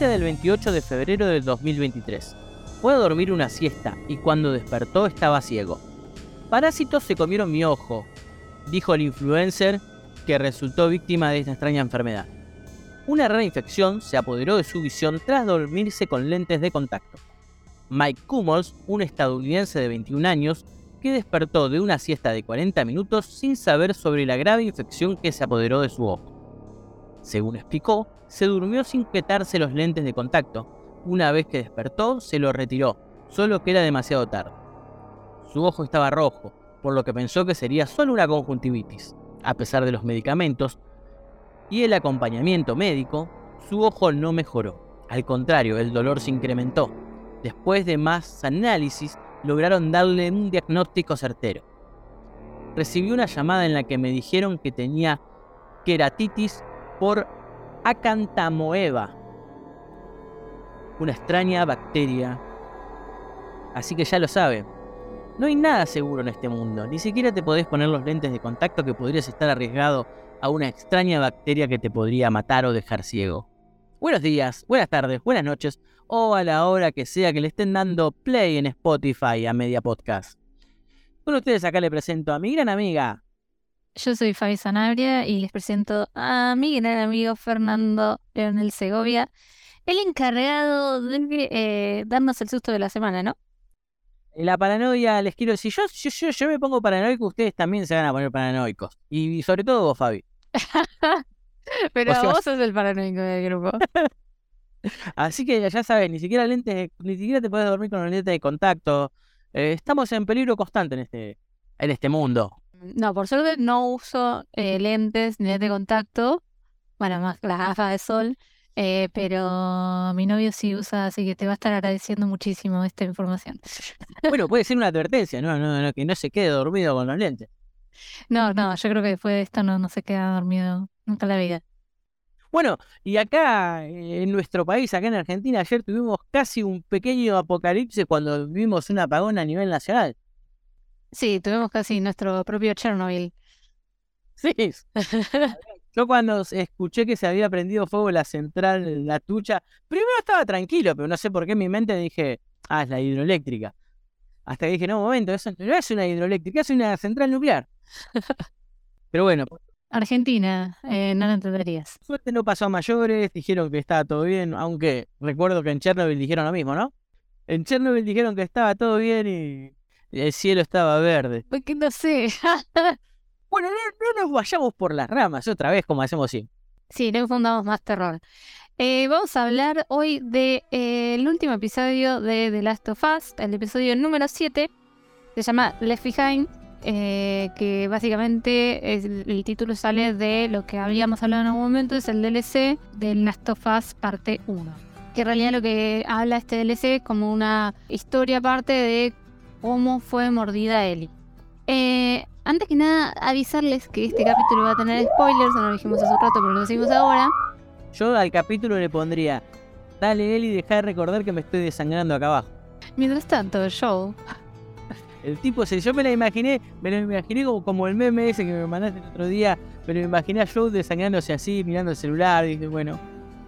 Del 28 de febrero del 2023. Fue a dormir una siesta y cuando despertó estaba ciego. Parásitos se comieron mi ojo, dijo el influencer que resultó víctima de esta extraña enfermedad. Una rara infección se apoderó de su visión tras dormirse con lentes de contacto. Mike Cummels, un estadounidense de 21 años, que despertó de una siesta de 40 minutos sin saber sobre la grave infección que se apoderó de su ojo. Según explicó, se durmió sin quitarse los lentes de contacto. Una vez que despertó, se lo retiró, solo que era demasiado tarde. Su ojo estaba rojo, por lo que pensó que sería solo una conjuntivitis. A pesar de los medicamentos y el acompañamiento médico, su ojo no mejoró. Al contrario, el dolor se incrementó. Después de más análisis, lograron darle un diagnóstico certero. Recibí una llamada en la que me dijeron que tenía queratitis por Acantamoeba, una extraña bacteria. Así que ya lo sabe, no hay nada seguro en este mundo, ni siquiera te podés poner los lentes de contacto que podrías estar arriesgado a una extraña bacteria que te podría matar o dejar ciego. Buenos días, buenas tardes, buenas noches, o a la hora que sea que le estén dando play en Spotify a Media Podcast. Con ustedes acá le presento a mi gran amiga, yo soy Fabi Sanabria y les presento a mi gran amigo Fernando Leonel Segovia, el encargado de eh, darnos el susto de la semana, ¿no? La paranoia, les quiero decir, yo, yo, yo, me pongo paranoico, ustedes también se van a poner paranoicos. Y, sobre todo vos, Fabi. Pero vos sos el paranoico del grupo. Así que ya sabes, ni siquiera lentes, ni siquiera te puedes dormir con los lentes de contacto. Eh, estamos en peligro constante en este, en este mundo. No, por suerte no uso eh, lentes ni lentes de contacto. Bueno, más las gafas de sol. Eh, pero mi novio sí usa, así que te va a estar agradeciendo muchísimo esta información. Bueno, puede ser una advertencia, ¿no? no, no que no se quede dormido con los lentes. No, no, yo creo que después de esto no, no se queda dormido nunca en la vida. Bueno, y acá en nuestro país, acá en Argentina, ayer tuvimos casi un pequeño apocalipsis cuando vimos un apagón a nivel nacional. Sí, tuvimos casi nuestro propio Chernobyl. Sí. Yo cuando escuché que se había prendido fuego la central, la tucha, primero estaba tranquilo, pero no sé por qué en mi mente dije, ah, es la hidroeléctrica. Hasta que dije, no, un momento, eso no es una hidroeléctrica, es una central nuclear. pero bueno. Argentina, eh, no lo entenderías. Suerte no pasó a mayores, dijeron que estaba todo bien, aunque recuerdo que en Chernobyl dijeron lo mismo, ¿no? En Chernobyl dijeron que estaba todo bien y el cielo estaba verde. Porque no sé. bueno, no, nos vayamos por las ramas otra vez como hacemos siempre. Sí, no fundamos más terror. Eh, vamos a hablar hoy del de, eh, último episodio de The Last of Us, el episodio número 7. Se llama Left Behind, eh, que básicamente el título sale de lo que habíamos hablado en algún momento, es el DLC de Last of Us parte 1. Que en realidad lo que habla este DLC es como una historia aparte de cómo fue mordida Ellie. Eh, antes que nada, avisarles que este capítulo va a tener spoilers, no lo dijimos hace un rato, pero lo decimos ahora. Yo al capítulo le pondría, dale Ellie, deja de recordar que me estoy desangrando acá abajo. Mientras tanto, Joe. El tipo, si yo me la imaginé, me lo imaginé como, como el meme ese que me mandaste el otro día, me lo imaginé a Joe desangrándose así, mirando el celular, y dije, bueno,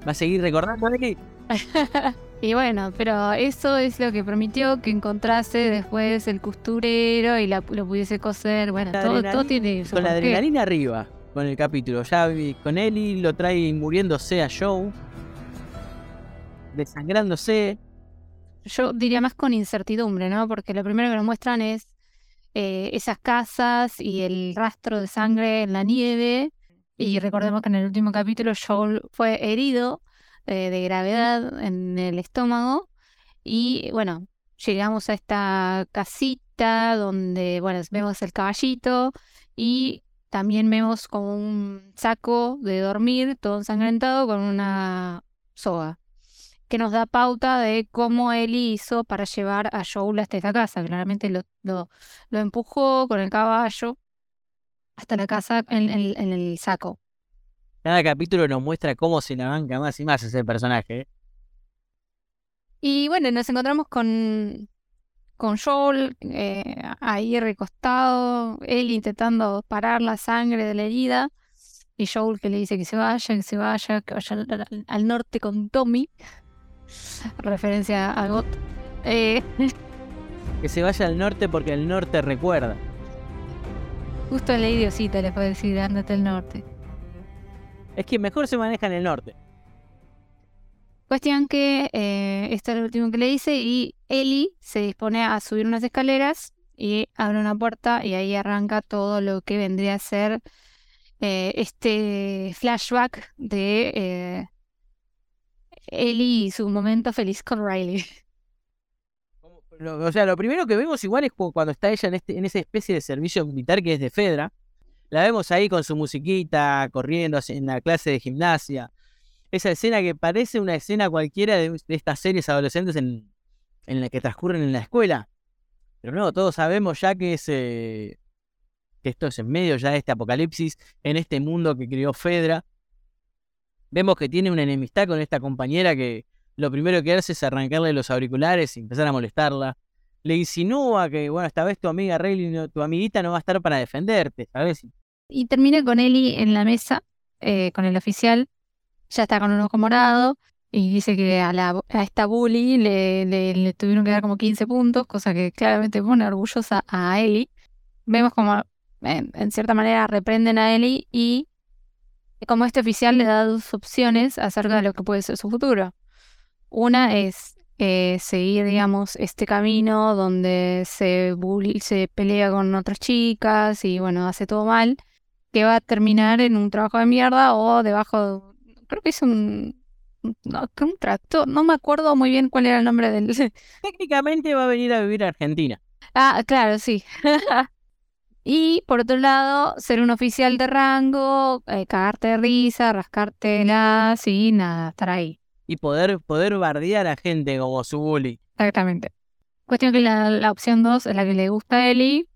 va a seguir recordando Ellie. Y bueno, pero eso es lo que permitió que encontrase después el costurero y lo pudiese coser. Bueno, todo, tiene Con la adrenalina arriba, con el capítulo. Ya con Ellie lo trae muriéndose a Joe, desangrándose. Yo diría más con incertidumbre, ¿no? Porque lo primero que nos muestran es eh, esas casas y el rastro de sangre en la nieve. Y recordemos que en el último capítulo Joel fue herido eh, de gravedad en el estómago. Y bueno, llegamos a esta casita donde, bueno, vemos el caballito y también vemos como un saco de dormir todo ensangrentado con una soga que nos da pauta de cómo él hizo para llevar a Joel hasta esta casa. Claramente lo, lo, empujó con el caballo hasta la casa en el saco. Cada capítulo nos muestra cómo se la banca más y más ese personaje. ¿eh? Y bueno, nos encontramos con, con Joel eh, ahí recostado, él intentando parar la sangre de la herida. y Joel que le dice que se vaya, que se vaya, que vaya al, norte con Tommy. Referencia a Got. Eh, que se vaya al norte porque el norte recuerda. Justo la idiosita le puede decir, ándate al norte. Es que mejor se maneja en el norte. Cuestión que eh, esto es lo último que le dice y Ellie se dispone a subir unas escaleras y abre una puerta y ahí arranca todo lo que vendría a ser eh, este flashback de eh, Ellie y su momento feliz con Riley. O sea, lo primero que vemos igual es cuando está ella en, este, en esa especie de servicio militar que es de Fedra. La vemos ahí con su musiquita, corriendo en la clase de gimnasia. Esa escena que parece una escena cualquiera de, estas series adolescentes en, en la que transcurren en la escuela. Pero no, todos sabemos ya que, es, que esto es en medio ya de este apocalipsis, en este mundo que creó Fedra. Vemos que tiene una enemistad con esta compañera que lo primero que hace es arrancarle los auriculares y empezar a molestarla. Le insinúa que, bueno, esta vez tu amiga Rayleigh, tu amiguita no va a estar para defenderte, ¿sabes? Y termina con Eli en la mesa, eh, con el oficial, ya está con un ojo morado, y dice que a, la, a esta bully le, tuvieron que dar como 15 puntos, cosa que claramente pone orgullosa a Ellie. Vemos como en, cierta manera reprenden a Ellie y como este oficial le da dos opciones acerca de lo que puede ser su futuro. Una es eh, seguir, digamos, este camino donde se, se pelea con otras chicas y bueno, hace todo mal, que va a terminar en un trabajo de mierda o debajo, creo que es un no, un tractor, no me acuerdo muy bien cuál era el nombre del... Técnicamente va a venir a vivir a Argentina. Ah, claro, sí. y por otro lado, ser un oficial de rango, eh, cagarte de risa, rascártelas y nada, estar ahí. Y poder, poder bardear a gente como su bully. Exactamente. Cuestión que la, la opción 2 es la que le gusta a Eli.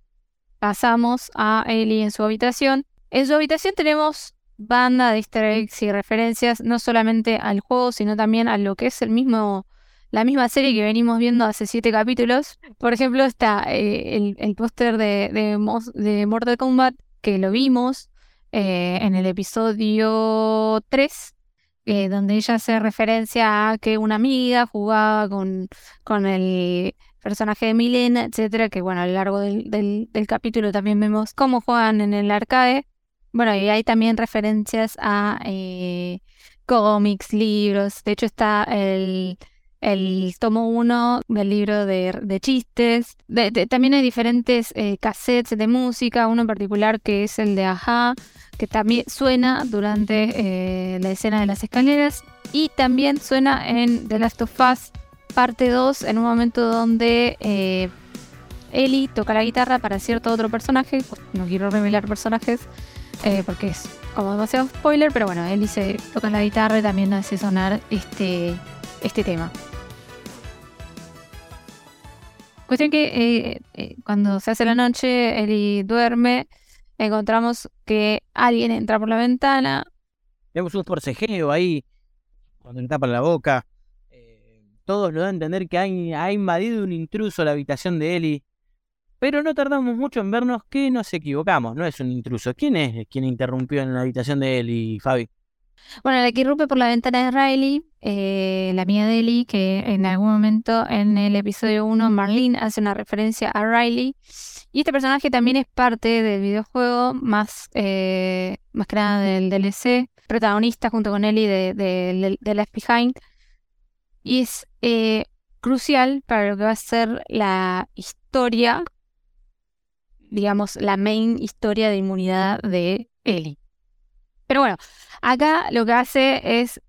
Pasamos a Eli en su habitación. En su habitación tenemos banda de easter eggs y referencias no solamente al juego, sino también a lo que es el mismo, la misma serie que venimos viendo hace siete capítulos. Por ejemplo, está eh, el, el póster de, de, Mortal Kombat, que lo vimos eh, en el episodio 3, eh, donde ella hace referencia a que una amiga jugaba con, con el personaje de Milena, etcétera, que bueno, a lo largo del, del, del capítulo también vemos cómo juegan en el arcade. Bueno, y hay también referencias a eh, cómics, libros. De hecho, está el, el tomo 1 del libro de, chistes. también hay diferentes eh, cassettes de música, uno en particular que es el de Aja, que también suena durante eh, la escena de las escaleras. Y también suena en The Last of Us parte 2, en un momento donde Ellie toca la guitarra para cierto otro personaje. No quiero revelar personajes. Eh, porque es como demasiado spoiler, pero bueno, él dice, toca la guitarra y también hace sonar este, este tema. Cuestión que eh, eh, cuando se hace la noche, Eli duerme, encontramos que alguien entra por la ventana. Vemos un forcejeo ahí, cuando le tapa la boca. todos lo dan a entender que ha, invadido un intruso la habitación de Eli. Pero no tardamos mucho en vernos que nos equivocamos, no es un intruso. ¿Quién es quien interrumpió en la habitación de él y Fabi? Bueno, la que irrumpe por la ventana es Riley, eh, la mía de Ellie, que en algún momento en el episodio 1 Marlene hace una referencia a Riley. Y este personaje también es parte del videojuego, más, eh, más que nada del DLC, protagonista junto con Ellie de, de, de Left Behind. Y es eh, crucial para lo que va a ser la historia digamos, la main historia de inmunidad de Ellie. Pero bueno, acá lo que hace es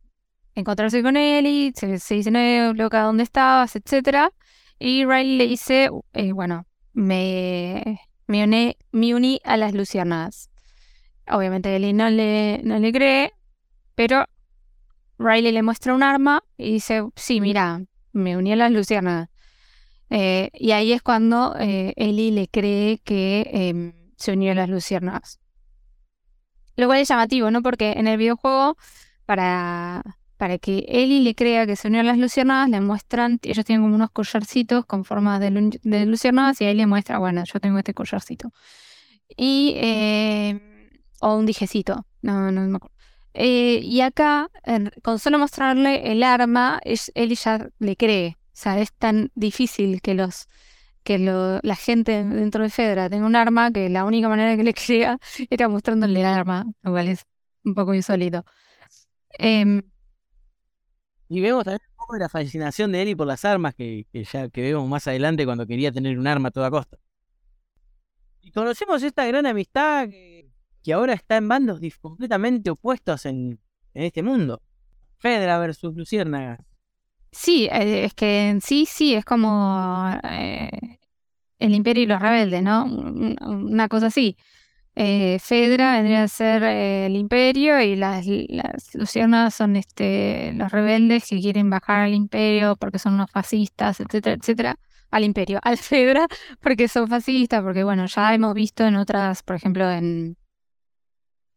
encontrarse con Ellie, se, dice, no, loca, ¿dónde estabas? etcétera. Y Riley le dice, eh, bueno, me, me, uní, a las luciérnagas. Obviamente Ellie no le, no le cree, pero Riley le muestra un arma y dice, sí, mira, me uní a las luciérnagas. Eh, y ahí es cuando eh, Ellie le cree que em, se unió a las luciérnagas. Lo cual es llamativo, ¿no? Porque en el videojuego, para, para que Ellie le crea que se unió a las luciérnagas, le muestran, ellos tienen como unos collarcitos con forma de, luciérnagas y ahí le muestra, bueno, yo tengo este collarcito. Y em, o un dijecito, no, no me acuerdo. Eh, y acá, con solo mostrarle el arma, él ya le cree. O sea, es tan difícil que los que la gente dentro de Fedra tenga un arma que la única manera que le crea era mostrándole el arma, lo cual es un poco insólito. Em, y vemos también un poco de la fascinación de Eli por las armas que, ya que vemos más adelante cuando quería tener un arma a toda costa. Y conocemos esta gran amistad que, ahora está en bandos completamente opuestos en, este mundo. Fedra versus Luciérnaga. Sí, eh, es que en sí, sí, es como eh, el imperio y los rebeldes, ¿no? Una cosa así. Eh, Fedra vendría a ser eh, el imperio y las, las son este, los rebeldes que quieren bajar al imperio porque son unos fascistas, etcétera, etcétera. Al imperio, al Fedra porque son fascistas, porque bueno, ya hemos visto en otras, por ejemplo, en,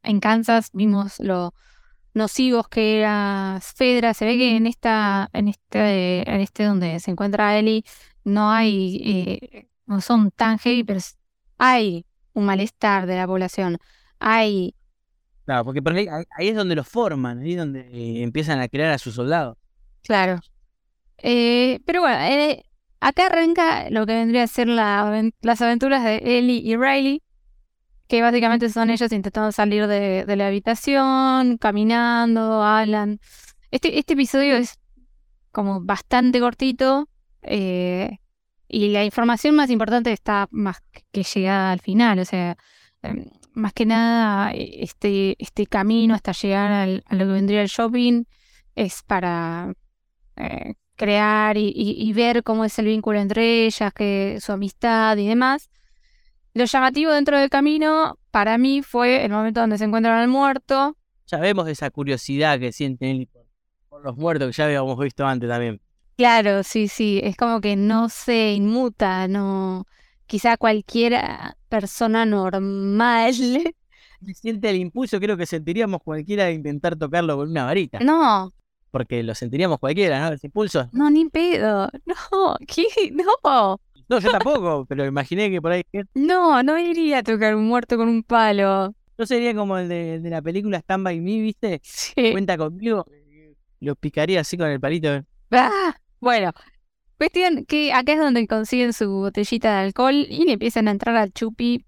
en Kansas vimos lo nocivos que era Fedra. Se ve que en esta, en este, en este donde se encuentra Ellie, no hay eh, no son tan heavy, pero hay un malestar de la población. Hay... Claro, porque ahí, es donde los forman, ahí es donde eh, empiezan a crear a sus soldados. Claro. Eh, pero bueno, eh, acá arranca lo que vendría a ser las aventuras de Ellie y Riley, que básicamente son ellos intentando salir de, la habitación, caminando, hablan. Este, este episodio es como bastante cortito. Eh, y la información más importante está más que llegada al final, o sea, em, más que nada e, este, este camino hasta llegar al, a lo que vendría el shopping es para eh, crear y, ver cómo es el vínculo entre ellas, que su amistad y demás. Lo llamativo dentro del camino para mí fue el momento donde se encuentran al muerto. Ya vemos esa curiosidad que sienten él por los muertos que ya habíamos visto antes también. Claro, sí, sí, es como que no se inmuta, no, quizá cualquier persona normal. Siente el impulso, creo que sentiríamos cualquiera de intentar tocarlo con una varita. No. Porque lo sentiríamos cualquiera, ¿no? Ese impulso. No, ni pedo. No, ¿qué? No. No, yo tampoco, pero imaginé que por ahí. No, no iría a tocar un muerto con un palo. No sería como el de, la película Stand By Me, ¿viste? Sí. Cuenta conmigo. Lo picaría así con el palito. ¡Ah! Bueno, cuestión que acá es donde consiguen su botellita de alcohol y le empiezan a entrar al chupi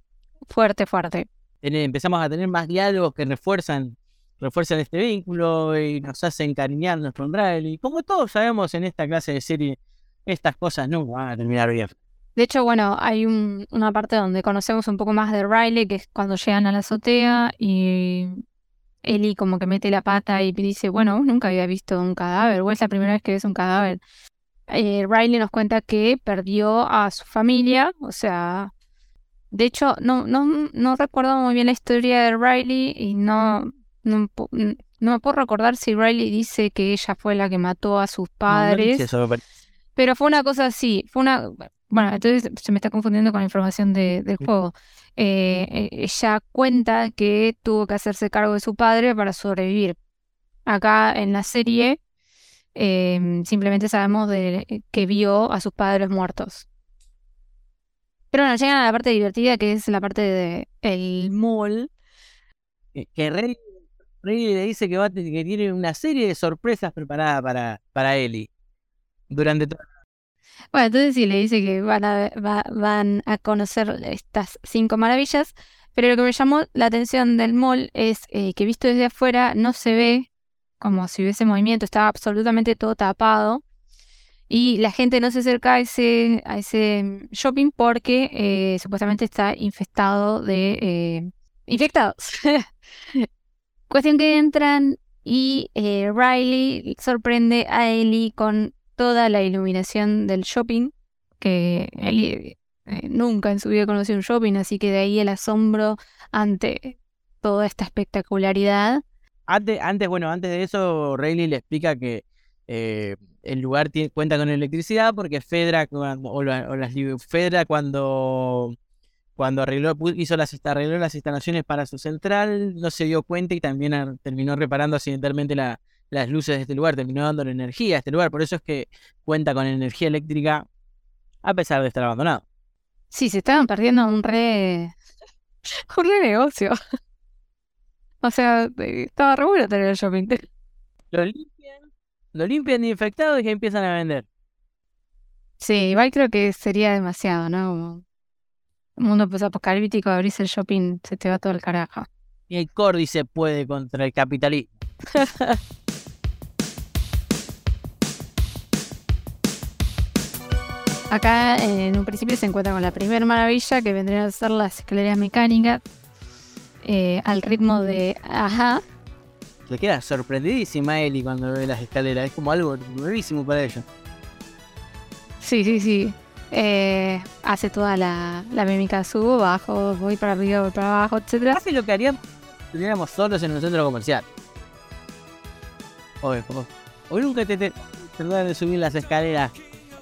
fuerte, fuerte. Empezamos a tener más diálogos que refuerzan, refuerzan este vínculo y nos hacen cariñarnos con Riley. Como todos sabemos en esta clase de serie, estas cosas no van a terminar bien. De hecho, bueno, hay una parte donde conocemos un poco más de Riley, que es cuando llegan a la azotea y Eli como que mete la pata y dice, bueno, nunca había visto un cadáver, o es la primera vez que ves un cadáver. Eh, Riley nos cuenta que perdió a su familia, o sea, de hecho, no, no, no recuerdo muy bien la historia de Riley y no, no, me puedo recordar si Riley dice que ella fue la que mató a sus padres. pero fue una cosa así, fue una... Bueno, entonces se me está confundiendo con la información de, del juego. Eh, eh, ella cuenta que tuvo que hacerse cargo de su padre para sobrevivir. Acá en la serie em, simplemente sabemos de que vio a sus padres muertos. Pero bueno, llegan a la parte divertida que es la parte del el mall. Que Rey, le dice que, va, que tiene una serie de sorpresas preparadas para, para Ellie durante toda bueno, entonces sí, le dice que van a, conocer estas cinco maravillas, pero lo que me llamó la atención del mall es eh, que visto desde afuera no se ve como si hubiese movimiento, estaba absolutamente todo tapado y la gente no se acerca a ese, a ese shopping porque eh, supuestamente está infestado de eh, infectados. Cuestión que entran y Riley sorprende a Ellie con toda la iluminación del shopping, que él eh, nunca en su vida conoció un shopping, así que de ahí el asombro ante toda esta espectacularidad. Antes, antes bueno, antes de eso, Rayleigh le explica que eh, el lugar tiene, cuenta con electricidad porque Fedra, o, las, Fedra cuando, cuando arregló, hizo las, arregló las instalaciones para su central, no se dio cuenta y también terminó reparando accidentalmente la, las luces de este lugar, terminó dando energía a este lugar, por eso es que cuenta con energía eléctrica a pesar de estar abandonado. Sí, se estaban perdiendo un re, un re negocio. O sea, eh, estaba re bueno tener el shopping. Lo limpian, lo limpian de infectado y empiezan a vender. Sí, igual creo que sería demasiado, ¿no? Como un mundo pues apocalíptico, abrís el shopping, se te va todo el carajo. Y el Cordy se puede contra el capitalismo. Acá en un principio se encuentra con la primera maravilla que vendrían a ser las escaleras mecánicas eh, al ritmo de ajá. Se queda sorprendidísima Eli cuando ve las escaleras. Es como algo nuevísimo para ella. Sí, sí, sí. Eh, hace toda la, la mímica, subo, bajo, voy para arriba, voy para abajo, etcétera. Hace lo que haríamos si estuviéramos solos en un centro comercial. Oye, hoy nunca te, te trataron de subir las escaleras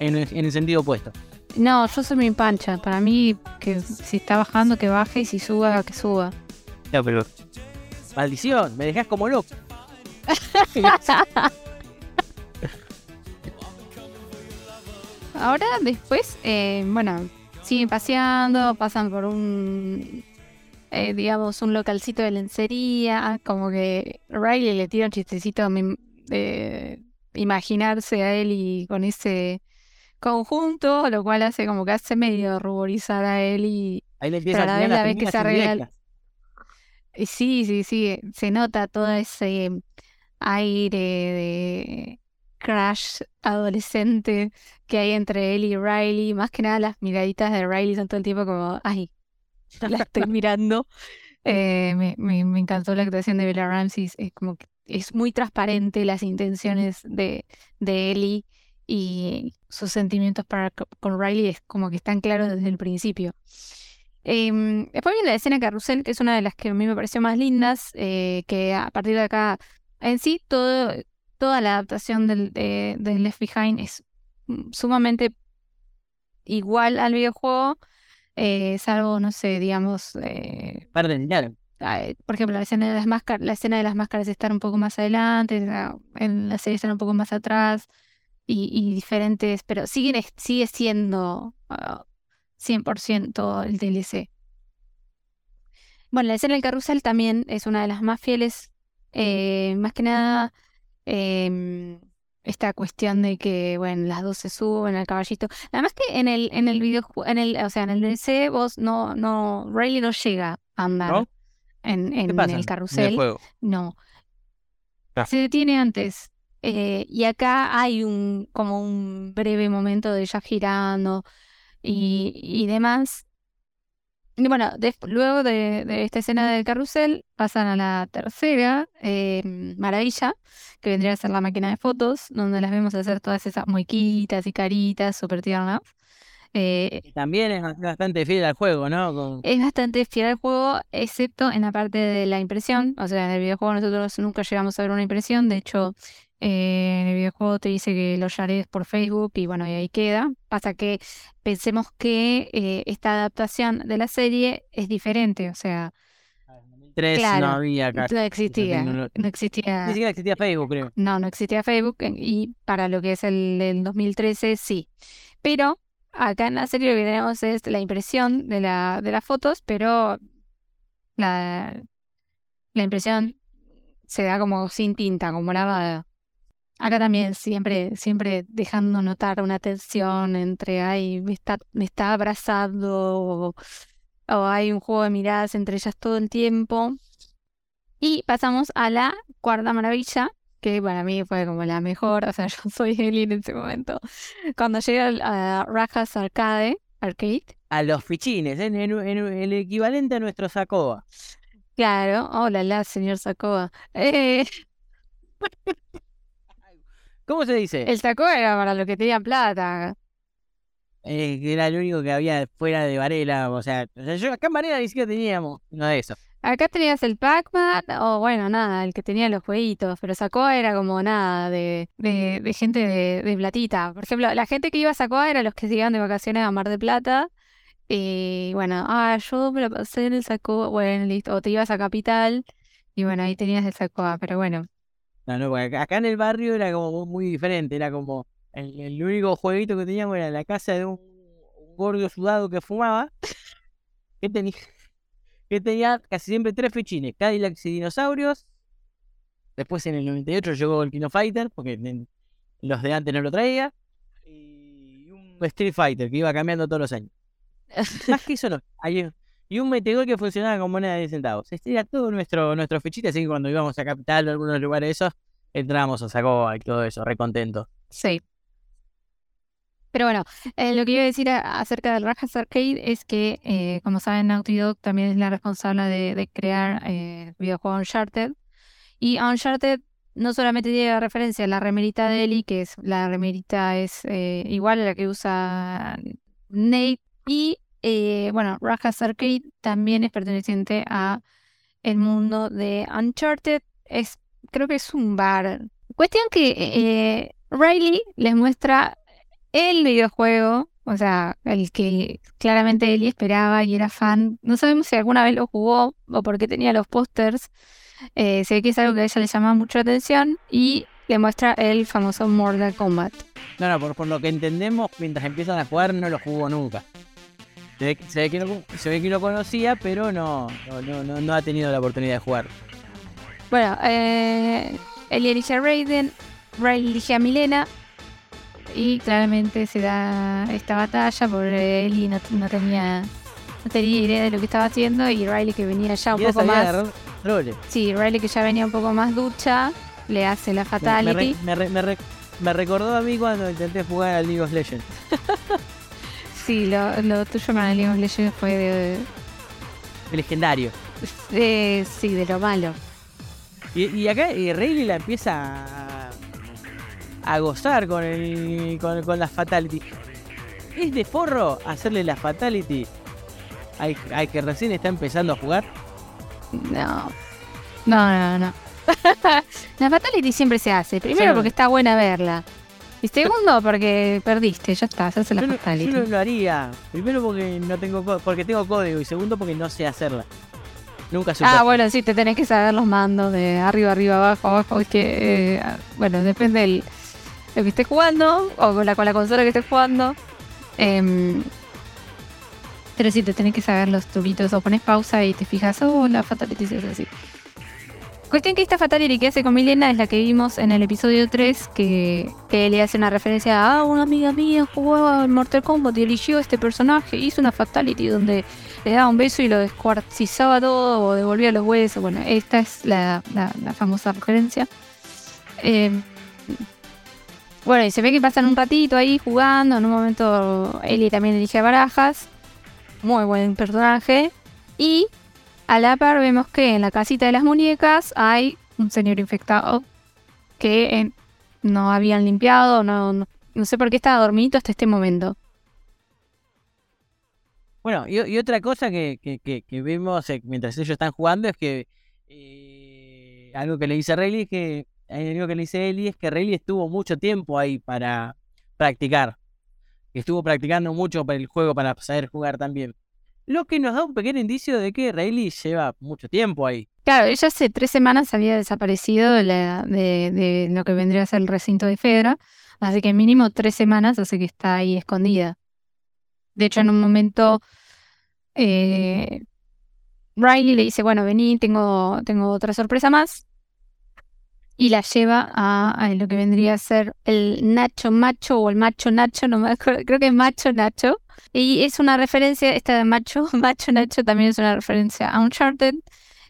en, el- en el sentido opuesto. No, yo soy mi pancha. Para mí, que si está bajando, que baje y si suba, que suba. Ya, pero. Maldición, me dejás como loco. Ahora, después, eh, bueno, siguen paseando, pasan por un, eh, digamos, un localcito de lencería, como que Riley le tira un chistecito de imaginarse a él y con ese conjunto, lo cual hace como que hace medio ruborizar a él y Ahí le empieza Pero a la vez la vez que se arregla y sí, sí, sí, se nota todo ese aire de crush adolescente que hay entre él y Riley. Más que nada las miraditas de Riley son todo el tiempo como, ay, la estoy mirando. Eh, me, me, me encantó la actuación de Bella Ramsey. Es como que es muy transparente las intenciones de, de Ellie y sus sentimientos para co- con Riley es como que están claros desde el principio. Em, después viene la escena carrusel, que es una de las que a mí me pareció más lindas, eh, que a partir de acá, en sí, todo, toda la adaptación del, de, Left Behind es mm, sumamente igual al videojuego, eh, salvo, no sé, digamos, eh, ay, por ejemplo, la escena de las máscaras, la escena de las máscaras está un poco más adelante, la- en la serie están un poco más atrás y, y diferentes, pero siguen, es- sigue siendo ah, 100% el DLC. Bueno, la escena del carrusel también es una de las más fieles, eh, más que nada em, esta cuestión de que, bueno, las dos se suben al caballito. Además que en el, en el videojuego, en el, o sea, en el DLC vos no, no, Riley no llega a andar ¿No? en, ¿Qué en el En carrusel. el juego. No. Ah. Se detiene antes. Eh, y acá hay un, como un breve momento de ella girando y, y demás. Y bueno, des- luego de, de esta escena del carrusel, pasan a la tercera eh, maravilla, que vendría a ser la máquina de fotos, donde las vemos hacer todas esas muequitas y caritas súper tiernas. Eh, También es bastante fiel al juego, ¿no? Con- es bastante fiel al juego, excepto en la parte de la impresión. O sea, en el videojuego nosotros nunca llegamos a ver una impresión. De hecho, eh, en el videojuego te dice que lo shares por Facebook y bueno, y ahí queda. Pasa que pensemos que eh, esta adaptación de la serie es diferente. O sea, En 2003 Claro, no había casi. no existía. No Ni existía. siquiera existía Facebook, creo. No, no existía Facebook eh, y para lo que es el del 2013 sí. Pero acá en la serie lo que tenemos es la impresión de la, de las fotos, pero la, la impresión se da como sin tinta, como lavada. Acá también siempre, siempre dejando notar una tensión entre, ay, me está, me está abrazando, o, o hay un juego de miradas entre ellas todo el tiempo. Y pasamos a la cuarta maravilla, que para mí fue como la mejor, o sea, yo soy Ellie en ese momento. Cuando llega a Rajas Arcade, Arcade, A los fichines, en, en- en el equivalente a nuestro Sacoa. claro, hola, la señor Sacoa. Eh, ¿Cómo se dice? el Sacoa era para los que tenían plata. Eh, que era lo único que había fuera de Varela. O sea, o sea, yo acá en Varela ni siquiera teníamos uno de esos. Acá tenías el Pac-Man, o bueno, nada, el que tenía los jueguitos, pero Sacoa era como nada, de, de, de gente de, de platita. Por ejemplo, la gente que iba a Sacoa eran los que se iban de vacaciones a Mar del Plata. Y bueno, ah, yo me la pasé en el Sacoa, bueno, listo, o te ibas a Capital, y bueno, ahí tenías el Sacoa, pero bueno. No, no, porque acá, en el barrio era como muy diferente. Era como. El, el único jueguito que teníamos era la casa de un, un gordo sudado que fumaba. Que tenía, que tenía casi siempre tres fichines, Cadillacs y dinosaurios. Después en el 98 llegó el Kino Fighter, porque los de antes no lo traía. Y un Street Fighter que iba cambiando todos los años. Más que eso no. Y un Metegol que funcionaba con moneda de 10 centavos. Este era todo nuestro, nuestro fichita, así que cuando íbamos a Capital o algunos lugares de esos, entrábamos a Sacoa y todo eso, re contento. Sí. Pero bueno, eh, lo que iba a decir acerca del Rajas Arcade es que, eh, como saben, Naughty Dog también es la responsable de, crear eh, videojuegos Uncharted. Y Uncharted no solamente tiene referencia a la remerita de Ellie, que es la remerita es eh, igual a la que usa Nate. Y bueno, Rajas Arcade también es perteneciente a el mundo de Uncharted. Es, creo que es un bar. Cuestión que Riley les muestra el videojuego, o sea, el que claramente Ellie esperaba y era fan. No sabemos si alguna vez lo jugó o porque tenía los pósters. Eh, sé que es algo que a ella le llama mucho la atención y le muestra el famoso Mortal Kombat. No, no, por, lo que entendemos, mientras empiezan a jugar no lo jugó nunca. Se ve, que, lo, conocía, pero no, no, no, ha tenido la oportunidad de jugar. Bueno, eh, Ellie elige a Raiden, Riley elige a Milena, y claramente se da esta batalla porque Ellie no, no, tenía no tenía idea de lo que estaba haciendo y Riley que venía ya un poco más sí Riley que ya venía un poco más ducha le hace la fatality. me, me, recordó a mí cuando intenté jugar al League of Legends sí lo, lo tuyo con el League of Legends fue de, legendario sí de lo malo y, y acá y Riley la empieza a gozar con, el, con, con la Fatality. ¿Es de forro hacerle la Fatality hay que recién está empezando a jugar? No. No, no, no. la Fatality siempre se hace. Primero porque está buena verla. Y segundo porque perdiste, ya está, se hace la Fatality. Yo no lo haría. Primero porque no tengo porque tengo código y segundo porque no sé hacerla. Nunca supe. Ah, bueno, sí, te tenés que saber los mandos de arriba, arriba, abajo, abajo. Es que, eh, bueno, depende del lo que estés jugando o con la, con la consola que estés jugando. Em, pero sí, te tenés que saber los truquitos o pones pausa y te fijas, oh, la Fatality es así. Cuestión que esta Fatality que hace con Milena es la que vimos en el episodio 3, que, que le hace una referencia a una amiga mía jugaba Mortal Kombat y eligió este personaje, hizo una Fatality donde le daba un beso y lo descuartizaba todo o devolvía los huesos. Bueno, esta es la, la, famosa referencia. Eh, bueno, y se ve que pasan un ratito ahí jugando. En un momento Ellie también elige a Barajas. Muy buen personaje. Y a la par vemos que en la casita de las muñecas hay un señor infectado que eh, no habían limpiado. No, no, sé por qué estaba dormido hasta este momento. Bueno, y, otra cosa que, que, vemos eh, mientras ellos están jugando es que eh, algo que le dice Rayleigh es que algo que le dice Eli es que Rayleigh estuvo mucho tiempo ahí para practicar. Estuvo practicando mucho para el juego para saber jugar también. Lo que nos da un pequeño indicio de que Rayleigh lleva mucho tiempo ahí. Claro, ella hace tres semanas había desaparecido de, lo que vendría a ser el recinto de Fedra. Así que mínimo tres semanas hace que está ahí escondida. De hecho, en un momento eh, Riley le dice, bueno, vení, tengo, tengo otra sorpresa más y la lleva a, lo que vendría a ser el Nacho Macho o el Macho Nacho, no me acuerdo, creo que es Macho Nacho. Y es una referencia, esta de Macho, Macho Nacho también es una referencia a Uncharted,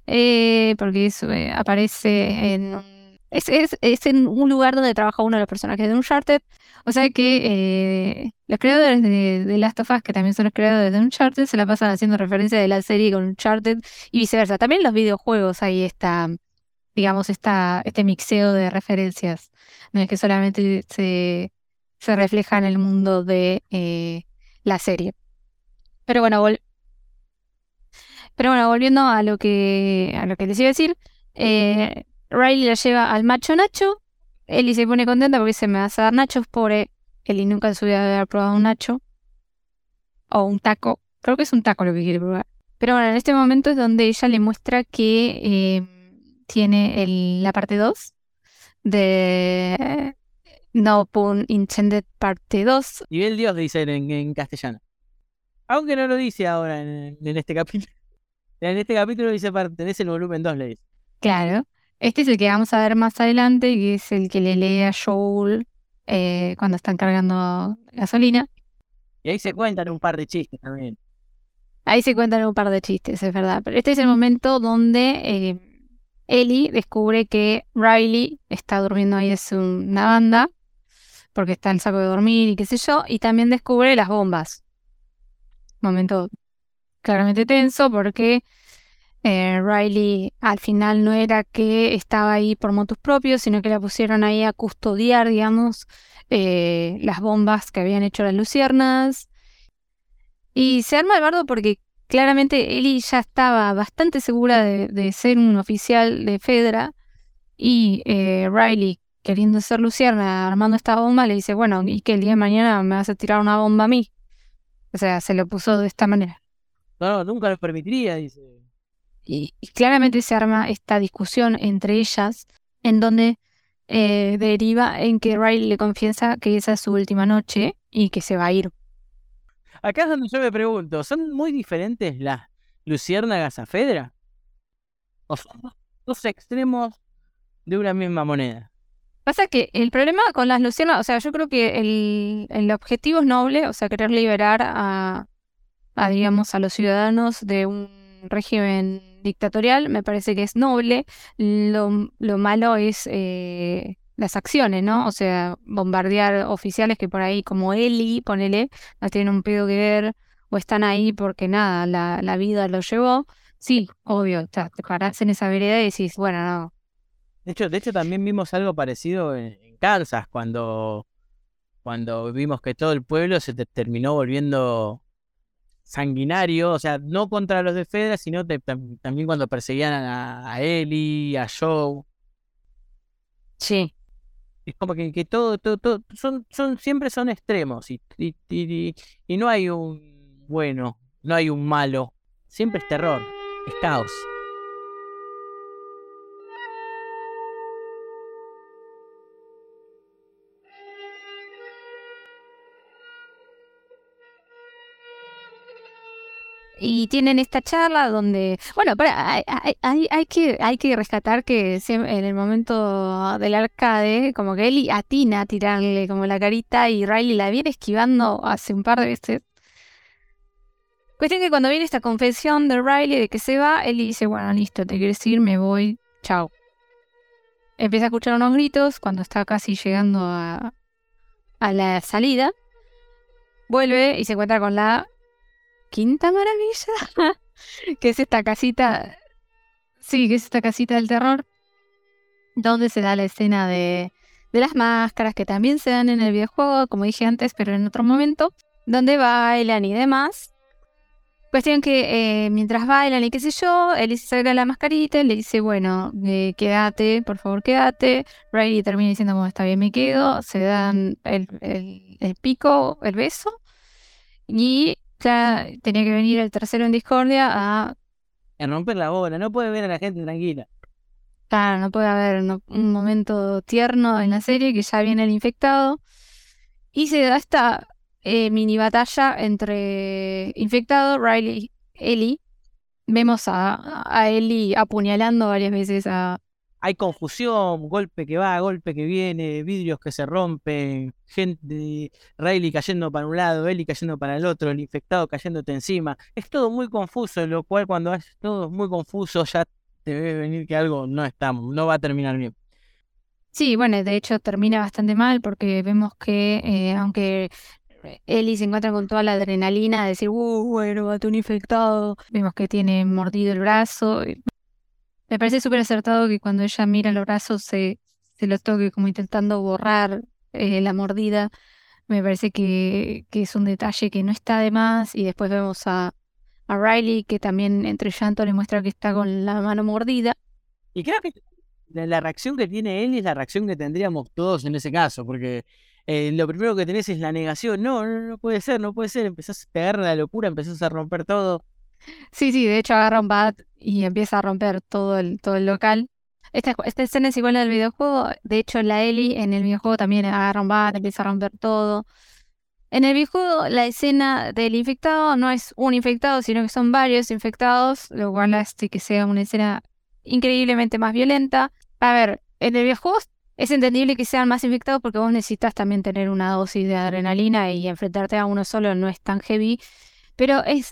eh, porque eso, eh, aparece en es, es, en un lugar donde trabaja uno de los personajes de Uncharted. O sea que eh, los creadores de, de, Last of Us, que también son los creadores de Uncharted, se la pasan haciendo referencia de la serie con Uncharted y viceversa. También los videojuegos ahí está digamos, esta, este mixeo de referencias. No es que solamente se, se refleja en el mundo de eh, la serie. Pero bueno, pero bueno, volviendo a lo que a lo que les iba a decir, eh, Riley la lleva al macho Nacho. Ellie se pone contenta porque se me va a dar nachos. Pobre Ellie nunca en su vida haber probado un nacho. O un taco. Creo que es un taco lo que quiere probar. Pero bueno, en este momento es donde ella le muestra que eh, tiene el, la parte 2 de No Pun Intended parte 2. Nivel Dios dice en, en castellano. Aunque no lo dice ahora en, este capítulo. En este capítulo dice pertenece el volumen 2, le dice. Claro. Este es el que vamos a ver más adelante, que es el que le lee a Joel eh, cuando están cargando gasolina. Y ahí se cuentan un par de chistes también. Ahí se cuentan un par de chistes, es verdad. Pero este es el momento donde eh, Ellie descubre que Riley está durmiendo ahí es una banda, porque está el saco de dormir y qué sé yo, y también descubre las bombas. Momento claramente tenso porque eh, Riley al final no era que estaba ahí por motos propios, sino que la pusieron ahí a custodiar, digamos, eh, las bombas que habían hecho las luciernas. Y se arma el bardo porque claramente Ellie ya estaba bastante segura de, ser un oficial de Fedra y eh, Riley, queriendo ser lucierna, armando esta bomba, le dice, bueno, y que el día de mañana me vas a tirar una bomba a mí. O sea, se lo puso de esta manera. No, nunca lo permitiría, dice. Y, claramente se arma esta discusión entre ellas, en donde eh, deriva en que Riley le confiesa que esa es su última noche y que se va a ir Acá es donde yo me pregunto, ¿son muy diferentes las luciérnagas a Fedra? ¿O son dos extremos de una misma moneda? Pasa que el problema con las luciérnagas, o sea, yo creo que el, el objetivo es noble, o sea, querer liberar a, a, digamos, a los ciudadanos de un régimen dictatorial, me parece que es noble. Lo, lo malo es eh, las acciones, ¿no? O sea, bombardear oficiales que por ahí, como Eli, ponele, no tienen un pedo que ver, o están ahí porque nada, la, la vida lo llevó. Sí, obvio, te parás en esa vereda y decís, bueno, no. De hecho, de hecho también vimos algo parecido en, Kansas, cuando, cuando vimos que todo el pueblo se terminó volviendo sanguinario, o sea, no contra los de Fedra, sino también cuando perseguían a, a Eli, a Joe. Sí. Es como que, que todo, todo, todo, son, son, siempre son extremos y, y, y, y no hay un bueno, no hay un malo, siempre es terror, es caos. Y tienen esta charla donde, bueno, hay, hay, que, hay que rescatar que en el momento del arcade, como que Ellie atina a tirarle como la carita y Riley la viene esquivando hace un par de veces. Cuestión que cuando viene esta confesión de Riley de que se va, Ellie dice, bueno, listo, te quieres ir, me voy, chao. Empieza a escuchar unos gritos cuando está casi llegando a, a la salida. Vuelve y se encuentra con la quinta maravilla, que es esta casita, sí, que es esta casita del terror, donde se da la escena de, las máscaras que también se dan en el videojuego, como dije antes, pero en otro momento, donde bailan y demás. Cuestión que eh, mientras bailan y qué sé yo, él saca la mascarita y le dice, bueno, eh, quédate, por favor quédate. Riley termina diciendo, bueno, está bien, me quedo. Se dan el pico, el beso. Y ya tenía que venir el tercero en discordia a... A romper la bola, no puede ver a la gente tranquila. Claro, no puede haber un momento tierno en la serie que ya viene el infectado. Y se da esta eh, mini batalla entre infectado, Riley, Ellie. Vemos a, a Ellie apuñalando varias veces a, hay confusión, golpe que va, golpe que viene, vidrios que se rompen, gente, Riley cayendo para un lado, Ellie cayendo para el otro, el infectado cayéndote encima. Es todo muy confuso, lo cual cuando es todo muy confuso ya te debe venir que algo no está, no va a terminar bien. Sí, bueno, de hecho termina bastante mal porque vemos que eh, aunque Ellie se encuentra con toda la adrenalina de decir, uh, bueno, va un infectado, vemos que tiene mordido el brazo, me parece súper acertado que cuando ella mira los brazos se, se los toque como intentando borrar eh, la mordida. Me parece que, que, es un detalle que no está de más. Y después vemos a, a Riley que también entre llanto le muestra que está con la mano mordida. Y creo que la, reacción que tiene él es la reacción que tendríamos todos en ese caso, porque eh, lo primero que tenés es la negación. No, no, no puede ser, no puede ser. Empezás a pegar la locura, empezás a romper todo. Sí, sí, de hecho agarra un bat y empieza a romper todo el, todo el local. Esta, esta escena es igual al videojuego. De hecho, la Ellie en el videojuego también agarra un bat, empieza a romper todo. En el videojuego, la escena del infectado no es un infectado, sino que son varios infectados, lo cual hace que sea una escena increíblemente más violenta. A ver, en el videojuego es entendible que sean más infectados porque vos necesitas también tener una dosis de adrenalina y enfrentarte a uno solo no es tan heavy. Pero es,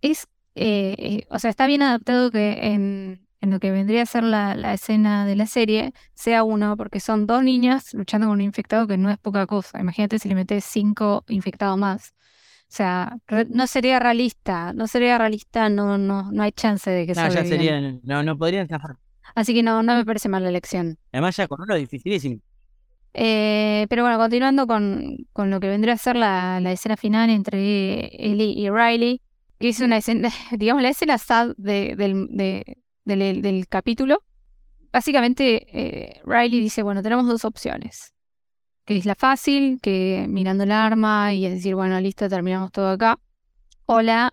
es eh, eh, o sea, está bien adaptado que en, en lo que vendría a ser la, la, escena de la serie sea uno, porque son dos niñas luchando con un infectado que no es poca cosa. Imagínate si le metes cinco infectados más. O sea, no sería realista, no sería realista, no, no, no hay chance de que no, ya sería, no, no podrían zafar. Así que no, no me parece mala elección. Además ya con uno es dificilísimo. Eh, pero bueno, continuando con, con, lo que vendría a ser la, la escena final entre Ellie y Riley, es una escena, digamos, la escena sad de, del, de, del, del, capítulo. Básicamente, eh, Riley dice, bueno, tenemos dos opciones. Que es la fácil, que mirando el arma y es decir, bueno, listo, terminamos todo acá. O la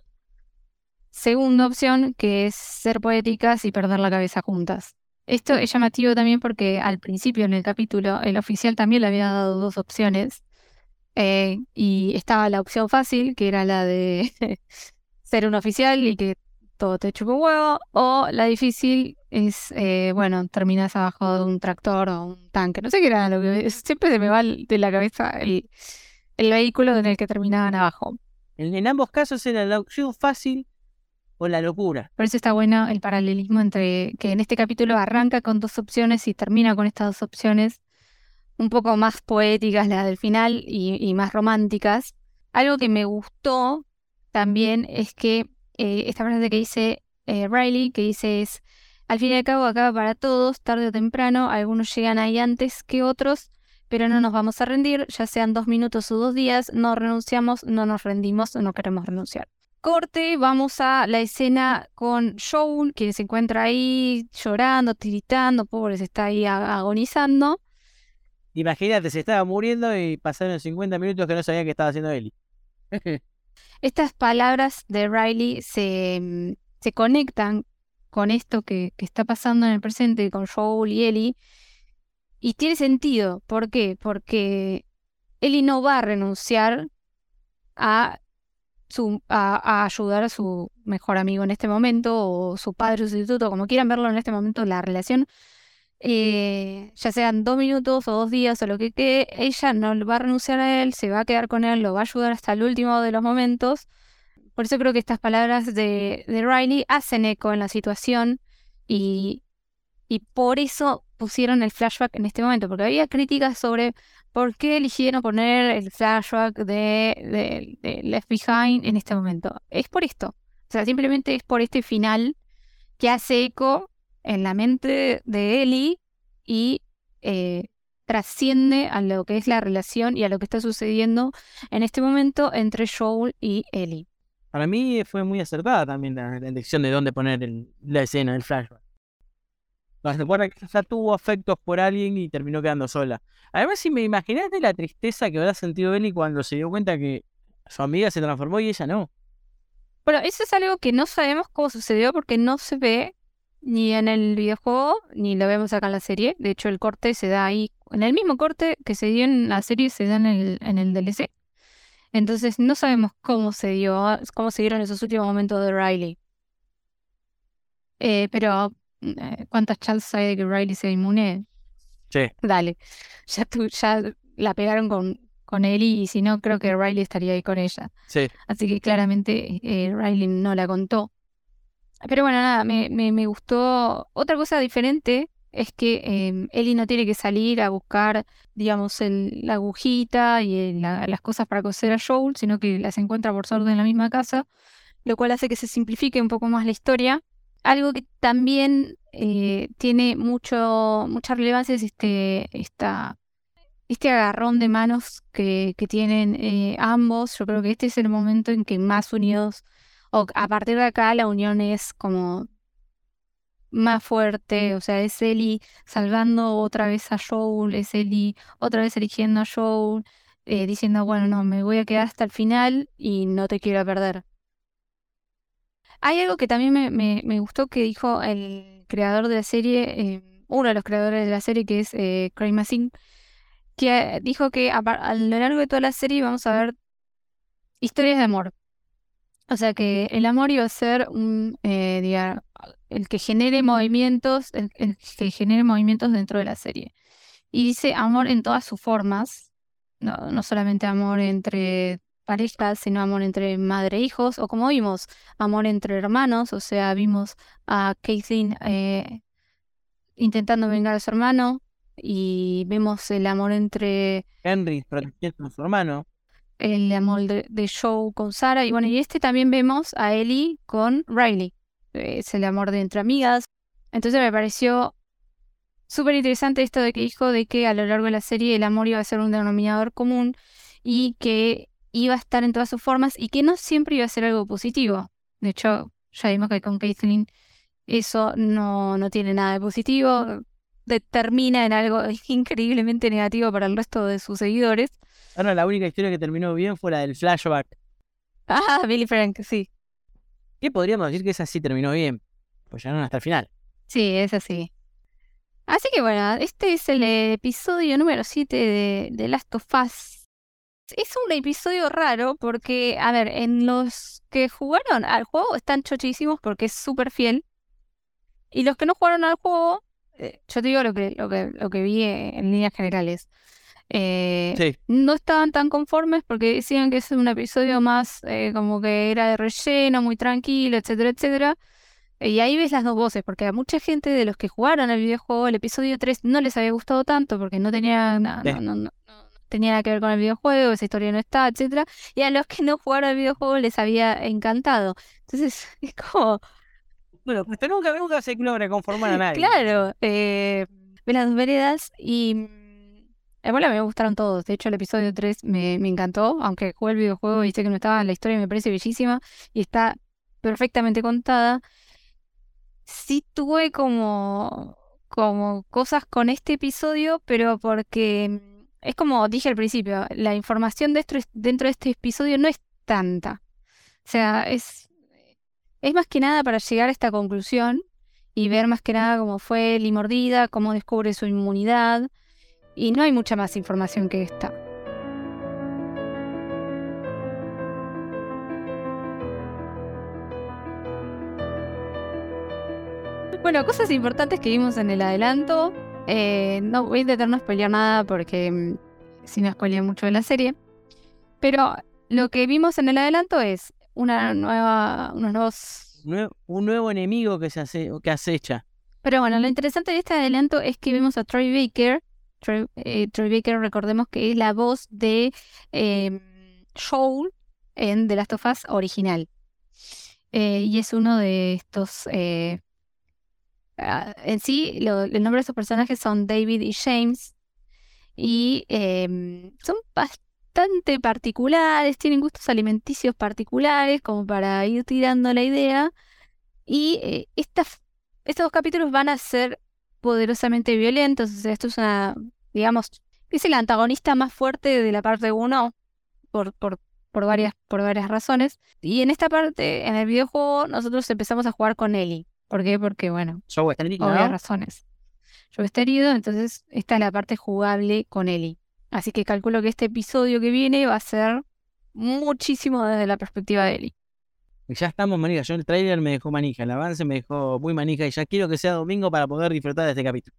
segunda opción, que es ser poéticas y perder la cabeza juntas. Esto es llamativo también porque al principio en el capítulo el oficial también le había dado dos opciones. Eh, y estaba la opción fácil, que era la de ser un oficial y que todo te chupa un huevo, o la difícil es, eh, bueno, terminas abajo de un tractor o un tanque, no sé qué era lo que... Siempre se me va de la cabeza el, el vehículo en el que terminaban abajo. En, en ambos casos era la opción fácil o la locura. Por eso está bueno el paralelismo entre que en este capítulo arranca con dos opciones y termina con estas dos opciones un poco más poéticas, las del final, y, y más románticas. Algo que me gustó también es que eh, esta frase que dice eh, Riley, que dice es, al fin y al cabo acaba para todos, tarde o temprano, algunos llegan ahí antes que otros, pero no nos vamos a rendir, ya sean dos minutos o dos días, no renunciamos, no nos rendimos, no queremos renunciar. Corte, vamos a la escena con Joel, que se encuentra ahí llorando, tiritando, pobre, se está ahí agonizando. Imagínate, se estaba muriendo y pasaron 50 minutos que no sabía qué estaba haciendo Ellie. Estas palabras de Riley se, mm, se conectan con esto que, que, está pasando en el presente con Joel y Ellie. Y tiene sentido. ¿Por qué? Porque Ellie no va a renunciar a, su, a, ayudar a su mejor amigo en este momento, o su padre sustituto, como quieran verlo en este momento, la relación eh, ya sean dos minutos o dos días o lo que quede, ella no va a renunciar a él, se va a quedar con él, lo va a ayudar hasta el último de los momentos. Por eso creo que estas palabras de, Riley hacen eco en la situación y, y por eso pusieron el flashback en este momento, porque había críticas sobre por qué eligieron poner el flashback de, Left Behind en este momento. Es por esto. O sea, simplemente es por este final que hace eco en la mente de Ellie y eh, trasciende a lo que es la relación y a lo que está sucediendo en este momento entre Joel y Ellie. Para mí fue muy acertada también la, elección de dónde poner la escena, el flashback. Recuerda que ya tuvo afectos por alguien y terminó quedando sola. Además, si me imaginaste la tristeza que habrá sentido Ellie cuando se dio cuenta que su amiga se transformó y ella no. Bueno, eso es algo que no sabemos cómo sucedió porque no se ve ni en el videojuego, ni lo vemos acá en la serie. De hecho, el corte se da ahí, en el mismo corte que se dio en la serie, se da en el, en el DLC. Entonces, no sabemos cómo se dio, cómo se dieron esos últimos momentos de Riley. Eh, pero, eh, ¿cuántas chances hay de que Riley sea inmune? Sí. Dale. Ya, tú, ya la pegaron con, con Ellie y si no, creo que Riley estaría ahí con ella. Sí. Así que claramente eh, Riley no la contó. Pero bueno, nada, me, me, gustó. Otra cosa diferente es que eh, Ellie no tiene que salir a buscar, digamos, el, la agujita y las cosas para coser a Joel, sino que las encuentra por suerte en la misma casa, lo cual hace que se simplifique un poco más la historia. Algo que también eh, tiene mucho, mucha relevancia es este, esta, este agarrón de manos que, que tienen eh, ambos. Yo creo que este es el momento en que más unidos o a partir de acá la unión es como más fuerte, o sea, es Ellie salvando otra vez a Joel, es Ellie otra vez eligiendo a Joel, eh, diciendo, bueno, no, me voy a quedar hasta el final y no te quiero perder. Hay algo que también me, me, gustó que dijo el creador de la serie, eh, uno de los creadores de la serie, que es eh, Craig que dijo que a, a, lo largo de toda la serie vamos a ver historias de amor. O sea que el amor iba a ser un, eh, el que genere movimientos, el, el que genere movimientos dentro de la serie. Y dice amor en todas sus formas, no, no solamente amor entre parejas, sino amor entre madre e hijos, o como vimos, amor entre hermanos, o sea, vimos a Caitlyn eh, intentando vengar a su hermano, y vemos el amor entre Henry protegiendo a su hermano. El amor de, de Joe con Sarah, y bueno, y este también vemos a Ellie con Riley, es el amor de entre amigas. Entonces me pareció súper interesante esto de que dijo de que a lo largo de la serie el amor iba a ser un denominador común y que iba a estar en todas sus formas y que no siempre iba a ser algo positivo. De hecho, ya vimos que con Caitlyn eso no, no tiene nada de positivo, determina en algo increíblemente negativo para el resto de sus seguidores. Ahora la única historia que terminó bien fue la del flashback. Ah, Billy Frank, sí. ¿Qué podríamos decir que esa sí terminó bien? Pues llegaron hasta el final. Sí, es así. Así que bueno, este es el episodio número 7 de, de Last of Us. Es un episodio raro porque, a ver, en los que jugaron al juego están chochísimos porque es súper fiel. Y los que no jugaron al juego, eh, yo te digo lo que, lo que, lo que vi en líneas generales. Eh, Sí. no estaban tan conformes porque decían que es un episodio más eh, como que era de relleno, muy tranquilo, etcétera, etcétera. Y ahí ves las dos voces, porque a mucha gente de los que jugaron el videojuego, el episodio 3 no les había gustado tanto porque no tenía, na- no, no- no tenía nada que ver con el videojuego, esa historia no está, etcétera. Y a los que no jugaron el videojuego les había encantado. Entonces, es como, Bueno, pues nunca, nunca se logra conformar a nadie. Claro, eh, ves las veredas y mm, bueno, me gustaron todos. De hecho, el episodio 3 me, me encantó, aunque jugué el videojuego y sé que no estaba, la historia me parece bellísima y está perfectamente contada. Sí tuve como, como cosas con este episodio, pero porque mm, es como dije al principio, la información dentro, dentro de este episodio no es tanta. O sea, es, es más que nada para llegar a esta conclusión y ver más que nada cómo fue Lee mordida, cómo descubre su inmunidad. Y no hay mucha más información que esta. Bueno, cosas importantes que vimos en el adelanto. Eh, no voy a intentar no spoilear nada porque mm, si no spoileo mucho de la serie. Pero lo que vimos en el adelanto es una nueva, unos nuevos Nue- un nuevo enemigo que se hace, que acecha. Pero bueno, lo interesante de este adelanto es que vemos a Troy Baker. Troy, eh, Troy Baker, recordemos que es la voz de eh, Joel en The Last of Us original. Eh, y es uno de estos. eh, ah, en sí, lo- el nombre de estos personajes son David y James. Y em, son bastante particulares, tienen gustos alimenticios particulares, como para ir tirando la idea. Y eh, estas estos dos capítulos van a ser poderosamente violentos. O sea, esto es una, digamos, es el antagonista más fuerte de la parte 1 por, por, por, varias, por varias razones. Y en esta parte, en el videojuego, nosotros empezamos a jugar con Ellie. ¿Por qué? Porque, bueno, obvias ¿no? razones. Yo está herido, entonces esta es la parte jugable con Ellie. Así que calculo que este episodio que viene va a ser muchísimo desde la perspectiva de Ellie. Y ya estamos manija. Yo el trailer me dejó manija, el avance me dejó muy manija y ya quiero que sea domingo para poder disfrutar de este capítulo.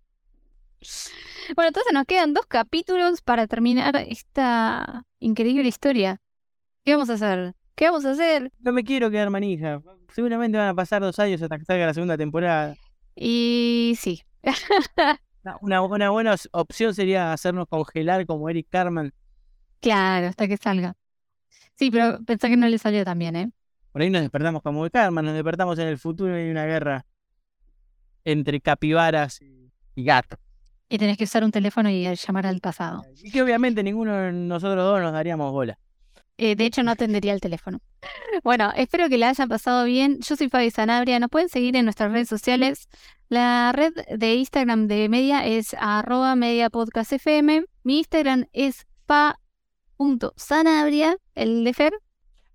Bueno, entonces nos quedan dos capítulos para terminar esta increíble historia. ¿Qué vamos a hacer? ¿Qué vamos a hacer? No me quiero quedar manija. Seguramente van a pasar dos años hasta que salga la segunda temporada. Y sí. Una, una buena opción sería hacernos congelar como Eric Carman. Claro, hasta que salga. Sí, pero pensá que no le salió tan bien, ¿eh? Por ahí nos despertamos como Carman, nos despertamos en el futuro y hay una guerra entre capibaras y, y gatos. Y tenés que usar un teléfono y llamar al pasado. Y que obviamente ninguno de nosotros dos nos daríamos bola. Eh, de hecho, no atendería el teléfono. Bueno, espero que la hayan pasado bien. Yo soy Fabi Sanabria. Nos pueden seguir en nuestras redes sociales. La red de Instagram de Media es arroba mediapodcastfm. Mi Instagram es fa.sanabria, el de Fer.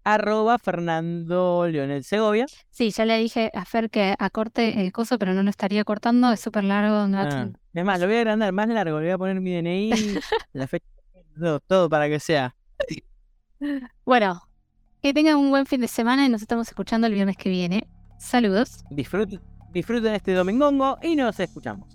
Arroba Fernando Leonel Segovia. Sí, ya le dije a Fer que acorte el coso, pero no lo estaría cortando. Es súper largo. no- Ah, Es más, lo voy a agrandar más largo, le voy a poner mi DNI, la fecha, todo, todo para que sea. Bueno, que tengan un buen fin de semana y nos estamos escuchando el viernes que viene. Saludos. Disfruten, este domingongo y nos escuchamos.